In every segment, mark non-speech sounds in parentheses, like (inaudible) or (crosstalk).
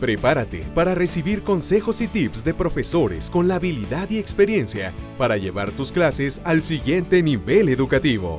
Prepárate para recibir consejos y tips de profesores con la habilidad y experiencia para llevar tus clases al siguiente nivel educativo.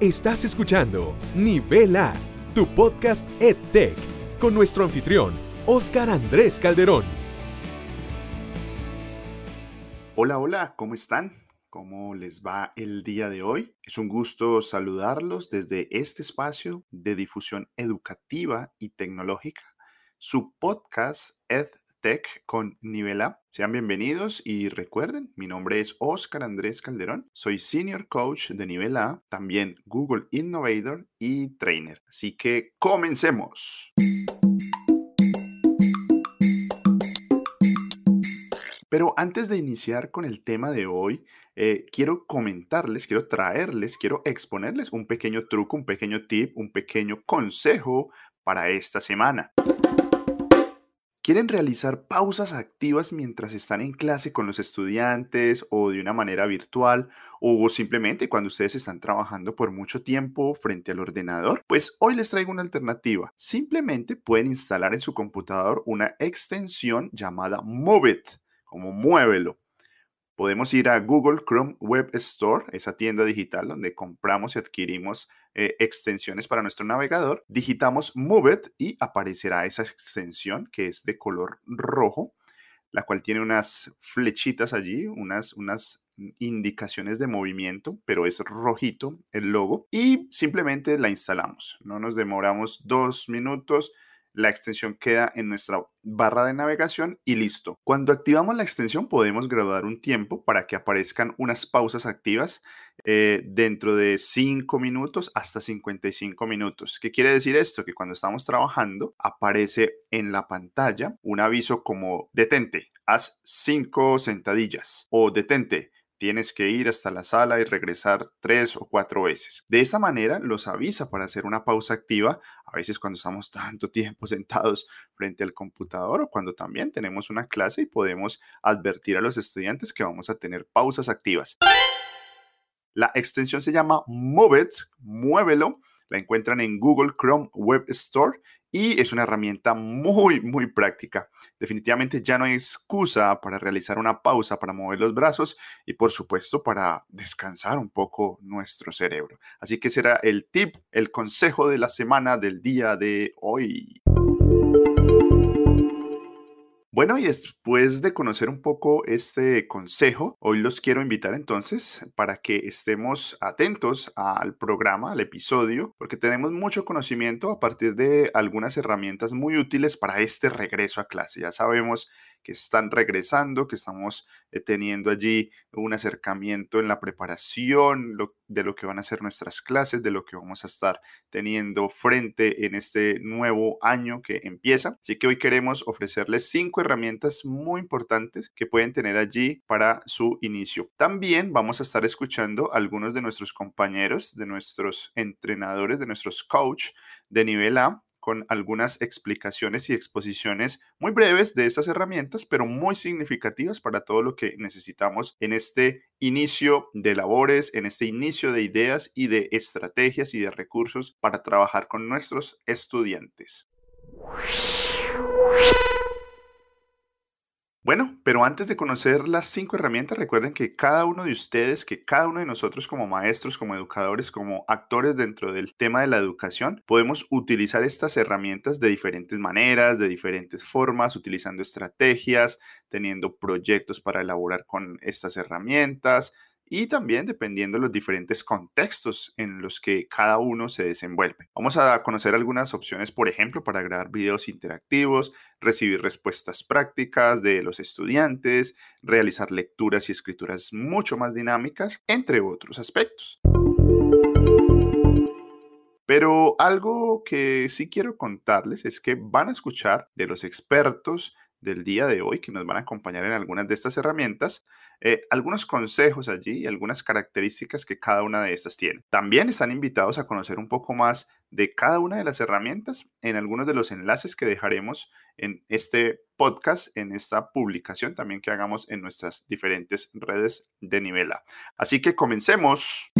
Estás escuchando Nivel A, tu podcast EdTech, con nuestro anfitrión, Oscar Andrés Calderón. Hola, hola, ¿cómo están? ¿Cómo les va el día de hoy? Es un gusto saludarlos desde este espacio de difusión educativa y tecnológica su podcast EdTech con Nivel A. Sean bienvenidos y recuerden, mi nombre es Oscar Andrés Calderón, soy Senior Coach de Nivel A, también Google Innovator y Trainer. Así que comencemos. Pero antes de iniciar con el tema de hoy, eh, quiero comentarles, quiero traerles, quiero exponerles un pequeño truco, un pequeño tip, un pequeño consejo para esta semana. ¿Quieren realizar pausas activas mientras están en clase con los estudiantes o de una manera virtual o simplemente cuando ustedes están trabajando por mucho tiempo frente al ordenador? Pues hoy les traigo una alternativa. Simplemente pueden instalar en su computador una extensión llamada Moveit, como muévelo. Podemos ir a Google Chrome Web Store, esa tienda digital donde compramos y adquirimos eh, extensiones para nuestro navegador. Digitamos Move It y aparecerá esa extensión que es de color rojo, la cual tiene unas flechitas allí, unas, unas indicaciones de movimiento, pero es rojito el logo y simplemente la instalamos. No nos demoramos dos minutos la extensión queda en nuestra barra de navegación y listo. Cuando activamos la extensión podemos graduar un tiempo para que aparezcan unas pausas activas eh, dentro de 5 minutos hasta 55 minutos. ¿Qué quiere decir esto? Que cuando estamos trabajando aparece en la pantalla un aviso como detente, haz 5 sentadillas o detente, tienes que ir hasta la sala y regresar tres o cuatro veces. De esta manera los avisa para hacer una pausa activa, a veces cuando estamos (laughs) tanto tiempo sentados frente al computador o cuando también tenemos una clase y podemos advertir a los estudiantes que vamos a tener pausas activas. La extensión se llama Move muévelo. La encuentran en Google Chrome Web Store y es una herramienta muy, muy práctica. Definitivamente ya no hay excusa para realizar una pausa, para mover los brazos y por supuesto para descansar un poco nuestro cerebro. Así que será el tip, el consejo de la semana del día de hoy. Bueno, y después de conocer un poco este consejo, hoy los quiero invitar entonces para que estemos atentos al programa, al episodio, porque tenemos mucho conocimiento a partir de algunas herramientas muy útiles para este regreso a clase. Ya sabemos que están regresando, que estamos eh, teniendo allí un acercamiento en la preparación de lo que van a ser nuestras clases, de lo que vamos a estar teniendo frente en este nuevo año que empieza. Así que hoy queremos ofrecerles cinco herramientas muy importantes que pueden tener allí para su inicio. También vamos a estar escuchando a algunos de nuestros compañeros, de nuestros entrenadores, de nuestros coach de nivel A con algunas explicaciones y exposiciones muy breves de estas herramientas, pero muy significativas para todo lo que necesitamos en este inicio de labores, en este inicio de ideas y de estrategias y de recursos para trabajar con nuestros estudiantes. Bueno, pero antes de conocer las cinco herramientas, recuerden que cada uno de ustedes, que cada uno de nosotros como maestros, como educadores, como actores dentro del tema de la educación, podemos utilizar estas herramientas de diferentes maneras, de diferentes formas, utilizando estrategias, teniendo proyectos para elaborar con estas herramientas, y también dependiendo de los diferentes contextos en los que cada uno se desenvuelve. Vamos a conocer algunas opciones, por ejemplo, para grabar videos interactivos, recibir respuestas prácticas de los estudiantes, realizar lecturas y escrituras mucho más dinámicas, entre otros aspectos. Pero algo que sí quiero contarles es que van a escuchar de los expertos del día de hoy que nos van a acompañar en algunas de estas herramientas, eh, algunos consejos allí y algunas características que cada una de estas tiene. También están invitados a conocer un poco más de cada una de las herramientas en algunos de los enlaces que dejaremos en este podcast, en esta publicación también que hagamos en nuestras diferentes redes de nivel. Así que comencemos.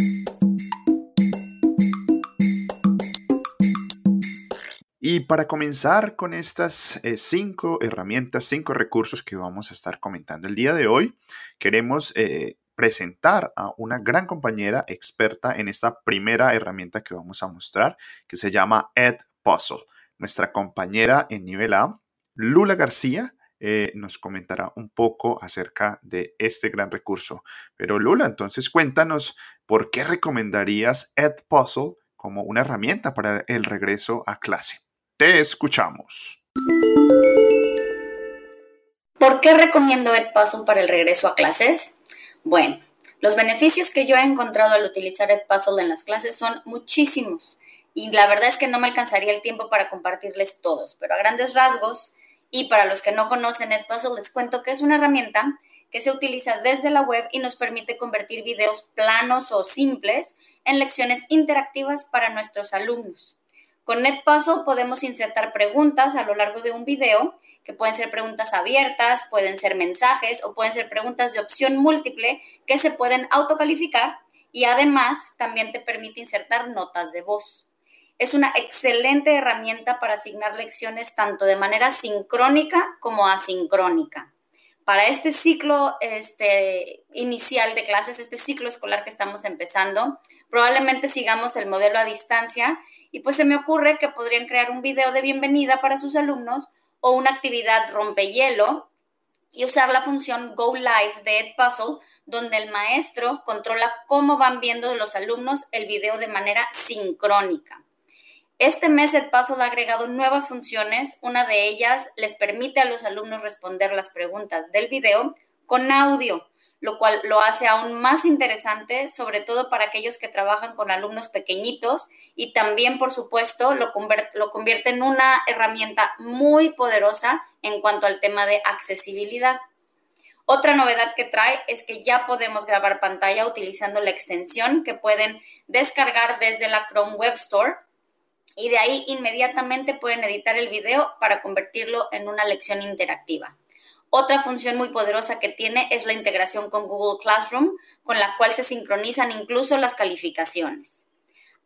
Y para comenzar con estas eh, cinco herramientas, cinco recursos que vamos a estar comentando el día de hoy, queremos eh, presentar a una gran compañera experta en esta primera herramienta que vamos a mostrar, que se llama Edpuzzle. Nuestra compañera en nivel A, Lula García, eh, nos comentará un poco acerca de este gran recurso. Pero Lula, entonces cuéntanos por qué recomendarías Edpuzzle como una herramienta para el regreso a clase. Te escuchamos. ¿Por qué recomiendo Edpuzzle para el regreso a clases? Bueno, los beneficios que yo he encontrado al utilizar Edpuzzle en las clases son muchísimos y la verdad es que no me alcanzaría el tiempo para compartirles todos, pero a grandes rasgos y para los que no conocen Edpuzzle les cuento que es una herramienta que se utiliza desde la web y nos permite convertir videos planos o simples en lecciones interactivas para nuestros alumnos. Con NetPuzzle podemos insertar preguntas a lo largo de un video, que pueden ser preguntas abiertas, pueden ser mensajes o pueden ser preguntas de opción múltiple que se pueden autocalificar y además también te permite insertar notas de voz. Es una excelente herramienta para asignar lecciones tanto de manera sincrónica como asincrónica. Para este ciclo este, inicial de clases, este ciclo escolar que estamos empezando, probablemente sigamos el modelo a distancia y pues se me ocurre que podrían crear un video de bienvenida para sus alumnos o una actividad rompehielo y usar la función Go Live de Edpuzzle, donde el maestro controla cómo van viendo los alumnos el video de manera sincrónica. Este mes Edpuzzle ha agregado nuevas funciones. Una de ellas les permite a los alumnos responder las preguntas del video con audio lo cual lo hace aún más interesante, sobre todo para aquellos que trabajan con alumnos pequeñitos y también, por supuesto, lo, lo convierte en una herramienta muy poderosa en cuanto al tema de accesibilidad. Otra novedad que trae es que ya podemos grabar pantalla utilizando la extensión que pueden descargar desde la Chrome Web Store y de ahí inmediatamente pueden editar el video para convertirlo en una lección interactiva. Otra función muy poderosa que tiene es la integración con Google Classroom, con la cual se sincronizan incluso las calificaciones.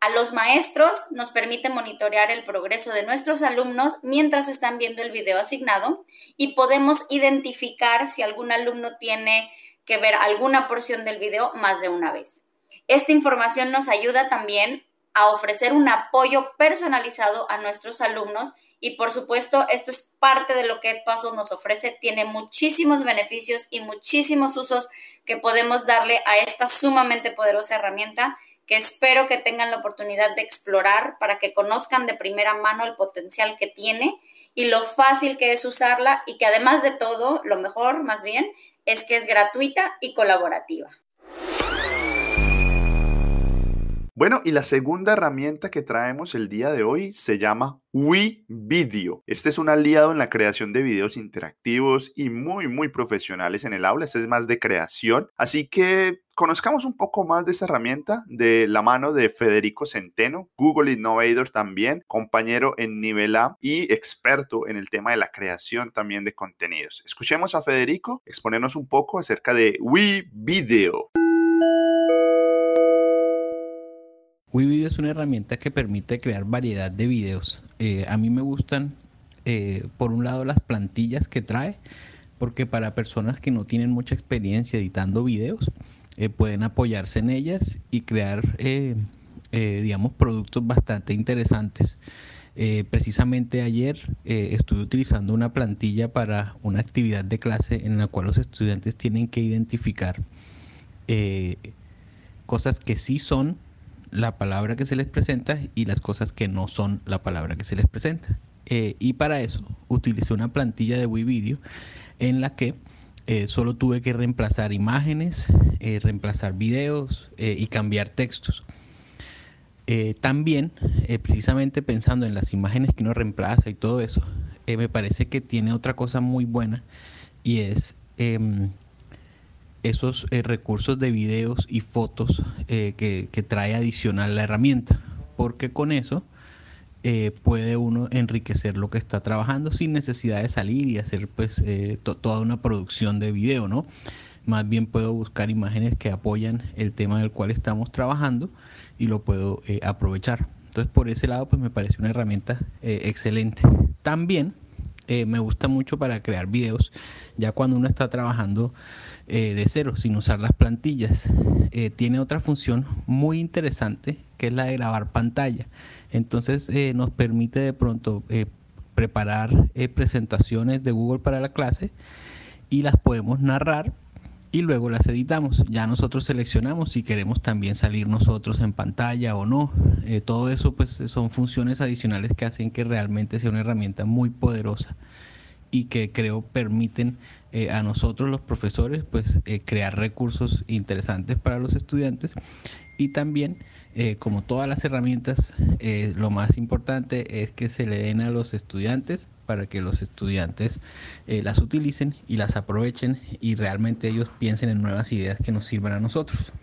A los maestros nos permite monitorear el progreso de nuestros alumnos mientras están viendo el video asignado y podemos identificar si algún alumno tiene que ver alguna porción del video más de una vez. Esta información nos ayuda también a ofrecer un apoyo personalizado a nuestros alumnos y por supuesto esto es parte de lo que Edpuzzle nos ofrece, tiene muchísimos beneficios y muchísimos usos que podemos darle a esta sumamente poderosa herramienta que espero que tengan la oportunidad de explorar para que conozcan de primera mano el potencial que tiene y lo fácil que es usarla y que además de todo, lo mejor más bien, es que es gratuita y colaborativa. Bueno, y la segunda herramienta que traemos el día de hoy se llama WeVideo. Este es un aliado en la creación de videos interactivos y muy, muy profesionales en el aula. Este es más de creación. Así que conozcamos un poco más de esta herramienta de la mano de Federico Centeno, Google Innovator también, compañero en nivel A y experto en el tema de la creación también de contenidos. Escuchemos a Federico exponernos un poco acerca de WeVideo. WeVideo es una herramienta que permite crear variedad de videos. Eh, a mí me gustan, eh, por un lado, las plantillas que trae, porque para personas que no tienen mucha experiencia editando videos, eh, pueden apoyarse en ellas y crear, digamos, productos bastante interesantes. precisamente ayer estuve utilizando una plantilla para una actividad de clase en la cual los estudiantes tienen que identificar cosas que sí son la palabra que se les presenta y las cosas que no son la palabra que se les presenta. Eh, y para eso utilicé una plantilla de WeVideo en la que eh, solo tuve que reemplazar imágenes, eh, reemplazar videos y cambiar textos. también, precisamente pensando en las imágenes que uno reemplaza y todo eso, me parece que tiene otra cosa muy buena y es em, esos eh, recursos de videos y fotos eh, que, trae adicional la herramienta, porque con eso eh, puede uno enriquecer lo que está trabajando sin necesidad de salir y hacer pues toda una producción de video, ¿no? Más bien puedo buscar imágenes que apoyan el tema del cual estamos trabajando y lo puedo aprovechar. Entonces por ese lado pues me parece una herramienta excelente. También eh, me gusta mucho para crear videos, ya cuando uno está trabajando eh, de cero, sin usar las plantillas. tiene otra función muy interesante que es la de grabar pantalla. Entonces nos permite de pronto preparar presentaciones de Google para la clase y las podemos narrar y luego las editamos. Ya nosotros seleccionamos si queremos también salir nosotros en pantalla o no. Eh, todo eso pues son funciones adicionales que hacen que realmente sea una herramienta muy poderosa y que creo permiten eh, a nosotros los profesores pues eh, crear recursos interesantes para los estudiantes y también como todas las herramientas lo más importante es que se le den a los estudiantes para que los estudiantes eh, las utilicen y las aprovechen y realmente ellos piensen en nuevas ideas que nos sirvan a nosotros.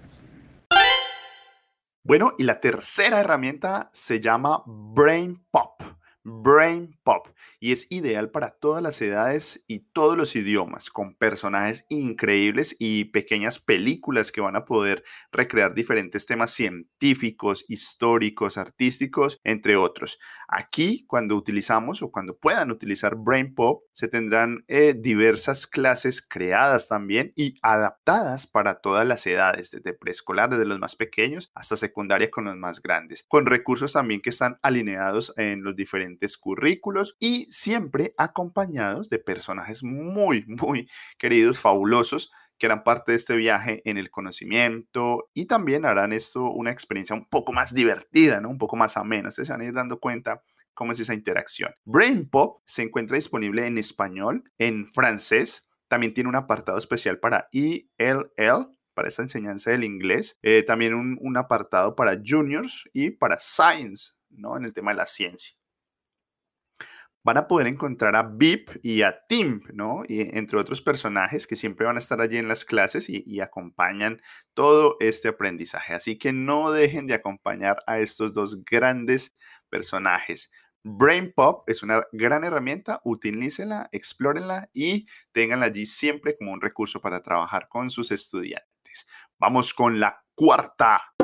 Bueno, y la tercera herramienta se llama Brain Pop. Brain Pop y es ideal para todas las edades y todos los idiomas, con personajes increíbles y pequeñas películas que van a poder recrear diferentes temas científicos, históricos, artísticos, entre otros. Aquí, cuando utilizamos o cuando puedan utilizar Brain Pop, se tendrán eh, diversas clases creadas también y adaptadas para todas las edades, desde preescolar, desde los más pequeños, hasta secundaria con los más grandes, con recursos también que están alineados en los diferentes currículos y siempre acompañados de personajes muy, muy queridos, fabulosos, que harán parte de este viaje en el conocimiento y también harán esto una experiencia un poco más divertida, ¿no? Un poco más amena. se van a ir dando cuenta cómo es esa interacción. Brain Pop se encuentra disponible en español, en francés, también tiene un apartado especial para ELL, para esta enseñanza del inglés, eh, también un, un apartado para juniors y para science, ¿no? En el tema de la ciencia van a poder encontrar a Vip y a Tim, ¿no? Y entre otros personajes que siempre van a estar allí en las clases y, acompañan todo este aprendizaje. Así que no dejen de acompañar a estos dos grandes personajes. Brain Pop es una gran herramienta, utilícenla, explórenla y tenganla allí siempre como un recurso para trabajar con sus estudiantes. Vamos con la cuarta.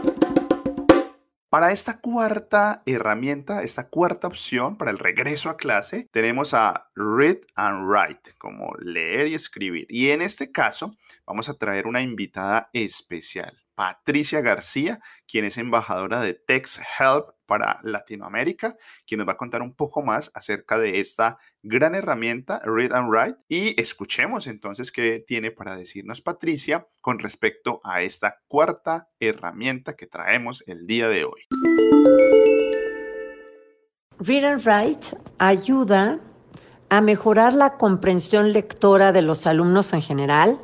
Para esta cuarta herramienta, esta cuarta opción para el regreso a clase, tenemos a Read and Write, como leer y escribir. Y en este caso, vamos a traer una invitada especial. Patricia García, quien es embajadora de Text Help para Latinoamérica, quien nos va a contar un poco más acerca de esta gran herramienta Read and Write y escuchemos entonces qué tiene para decirnos Patricia con respecto a esta cuarta herramienta que traemos el día de hoy. Read and Write ayuda a mejorar la comprensión lectora de los alumnos en general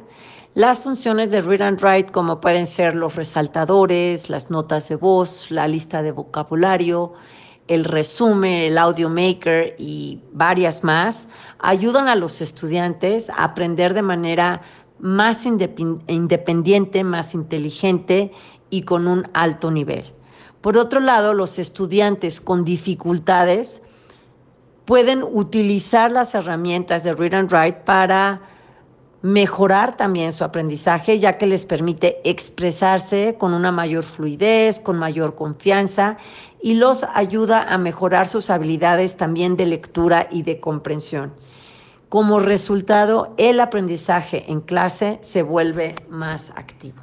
las funciones de Read and Write, como pueden ser los resaltadores, las notas de voz, la lista de vocabulario, el resumen, el audio maker y varias más, ayudan a los estudiantes a aprender de manera más independiente, más inteligente y con un alto nivel. Por otro lado, los estudiantes con dificultades pueden utilizar las herramientas de Read and Write para mejorar también su aprendizaje, ya que les permite expresarse con una mayor fluidez, con mayor confianza y los ayuda a mejorar sus habilidades también de lectura y de comprensión. Como resultado, el aprendizaje en clase se vuelve más activo.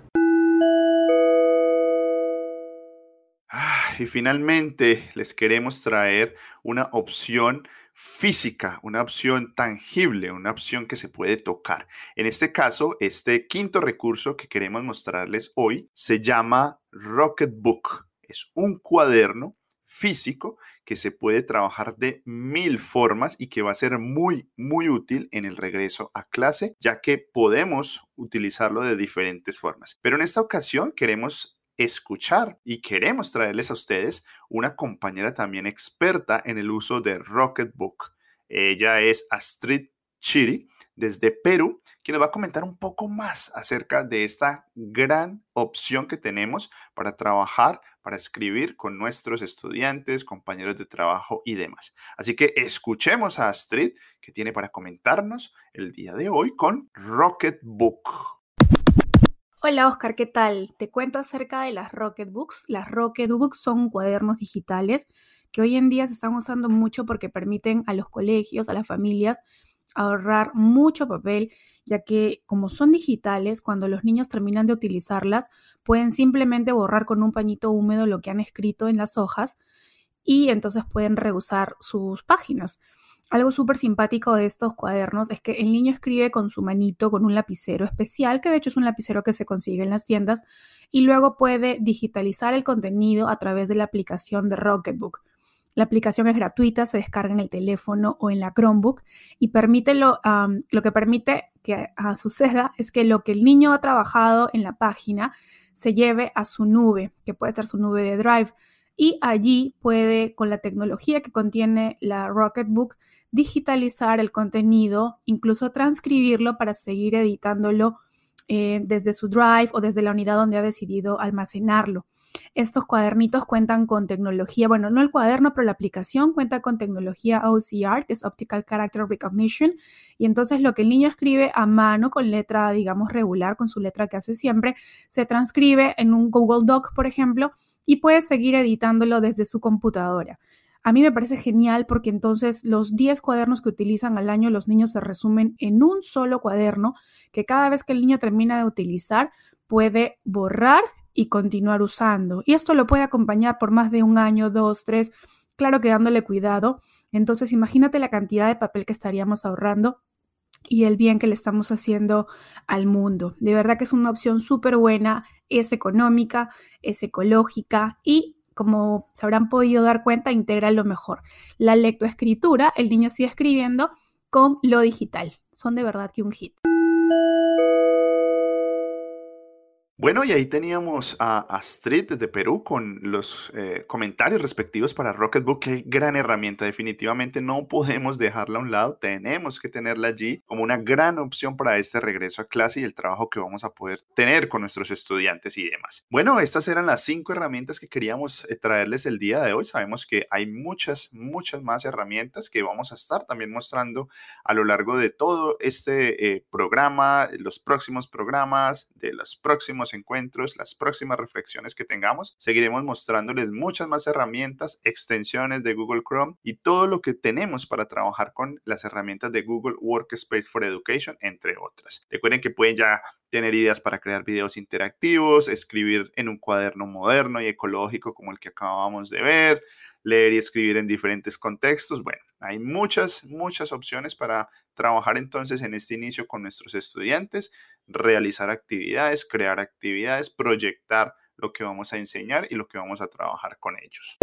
Ah, y finalmente les queremos traer una opción física, una opción tangible, una opción que se puede tocar. En este caso, este quinto recurso que queremos mostrarles hoy se llama Rocketbook. Es un cuaderno físico que se puede trabajar de mil formas y que va a ser muy, muy útil en el regreso a clase, ya que podemos utilizarlo de diferentes formas. Pero en esta ocasión queremos escuchar y queremos traerles a ustedes una compañera también experta en el uso de Rocketbook. Ella es Astrid Chiri desde Perú, quien nos va a comentar un poco más acerca de esta gran opción que tenemos para trabajar, para escribir con nuestros estudiantes, compañeros de trabajo y demás. Así que escuchemos a Astrid que tiene para comentarnos el día de hoy con Rocketbook. Hola Oscar, ¿qué tal? Te cuento acerca de las Rocketbooks. Las Rocketbooks son cuadernos digitales que hoy en día se están usando mucho porque permiten a los colegios, a las familias, ahorrar mucho papel, ya que como son digitales, cuando los niños terminan de utilizarlas, pueden simplemente borrar con un pañito húmedo lo que han escrito en las hojas y entonces pueden reusar sus páginas. Algo súper simpático de estos cuadernos es que el niño escribe con su manito, con un lapicero especial, que de hecho es un lapicero que se consigue en las tiendas, y luego puede digitalizar el contenido a través de la aplicación de Rocketbook. La aplicación es gratuita, se descarga en el teléfono o en la Chromebook y permite lo, lo que permite que ah, suceda es que lo que el niño ha trabajado en la página se lleve a su nube, que puede ser su nube de Drive y allí puede, con la tecnología que contiene la Rocketbook, digitalizar el contenido, incluso transcribirlo para seguir editándolo eh, desde su drive o desde la unidad donde ha decidido almacenarlo. Estos cuadernitos cuentan con tecnología, bueno, no el cuaderno, pero la aplicación cuenta con tecnología OCR, que es Optical Character Recognition, y entonces lo que el niño escribe a mano con letra, digamos, regular, con su letra que hace siempre, se transcribe en un Google Doc, por ejemplo, y puede seguir editándolo desde su computadora. A mí me parece genial porque entonces los 10 cuadernos que utilizan al año los niños se resumen en un solo cuaderno que cada vez que el niño termina de utilizar puede borrar y continuar usando. Y esto lo puede acompañar por más de un año, dos, tres, claro que dándole cuidado. Entonces imagínate la cantidad de papel que estaríamos ahorrando y el bien que le estamos haciendo al mundo. De verdad que es una opción súper buena, es económica, es ecológica y como se habrán podido dar cuenta, integra lo mejor. La lectoescritura, el niño sigue escribiendo con lo digital. Son de verdad que un hit. Bueno, y ahí teníamos a Astrid desde Perú con los eh, comentarios respectivos para Rocketbook. Qué gran herramienta, definitivamente no podemos dejarla a un lado, tenemos que tenerla allí como una gran opción para este regreso a clase y el trabajo que vamos a poder tener con nuestros estudiantes y demás. Bueno, estas eran las cinco herramientas que queríamos eh, traerles el día de hoy. Sabemos que hay muchas, muchas más herramientas que vamos a estar también mostrando a lo largo de todo este eh, programa, los próximos programas, de los próximos encuentros, las próximas reflexiones que tengamos. Seguiremos mostrándoles muchas más herramientas, extensiones de Google Chrome y todo lo que tenemos para trabajar con las herramientas de Google Workspace for Education, entre otras. Recuerden que pueden ya tener ideas para crear videos interactivos, escribir en un cuaderno moderno y ecológico como el que acabamos de ver, leer y escribir en diferentes contextos. Bueno, hay muchas, muchas opciones para trabajar entonces en este inicio con nuestros estudiantes, realizar actividades, crear actividades, proyectar lo que vamos a enseñar y lo que vamos a trabajar con ellos.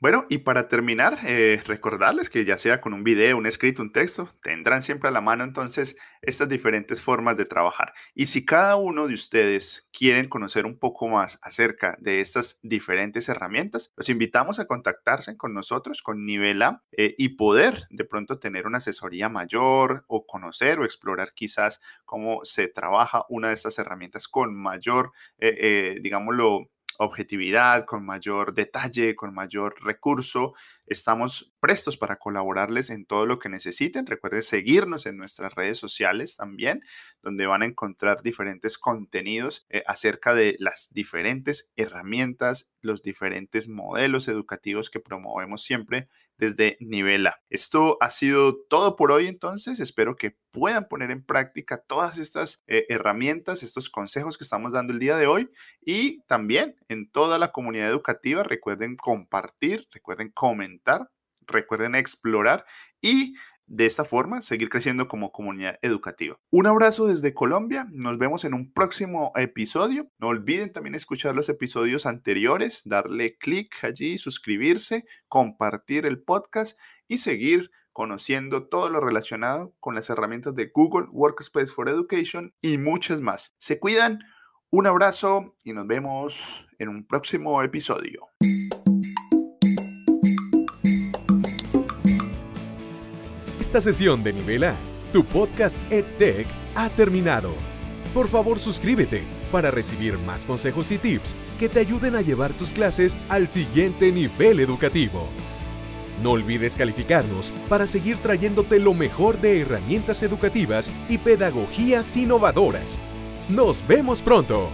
Bueno, y para terminar, eh, recordarles que ya sea con un video, un escrito, un texto, tendrán siempre a la mano entonces estas diferentes formas de trabajar. Y si cada uno de ustedes quieren conocer un poco más acerca de estas diferentes herramientas, los invitamos a contactarse con nosotros, con Nivela, eh, y poder de pronto tener una asesoría mayor o conocer o explorar quizás cómo se trabaja una de estas herramientas con mayor, eh, digámoslo, objetividad, con mayor detalle, con mayor recurso. Estamos prestos para colaborarles en todo lo que necesiten. Recuerden seguirnos en nuestras redes sociales también, donde van a encontrar diferentes contenidos eh, acerca de las diferentes herramientas, los diferentes modelos educativos que promovemos siempre desde Nivela. Esto ha sido todo por hoy entonces. Espero que puedan poner en práctica todas estas eh, herramientas, estos consejos que estamos dando el día de hoy y también en toda la comunidad educativa. Recuerden compartir, recuerden comentar, recuerden explorar y de esta forma seguir creciendo como comunidad educativa. Un abrazo desde Colombia, nos vemos en un próximo episodio. No olviden también escuchar los episodios anteriores, darle clic allí, suscribirse, compartir el podcast y seguir conociendo todo lo relacionado con las herramientas de Google Workspace for Education y muchas más. Se cuidan, un abrazo y nos vemos en un próximo episodio. Esta sesión de Nivel A, tu podcast EdTech, ha terminado. Por favor, suscríbete para recibir más consejos y tips que te ayuden a llevar tus clases al siguiente nivel educativo. No olvides calificarnos para seguir trayéndote lo mejor de herramientas educativas y pedagogías innovadoras. ¡Nos vemos pronto!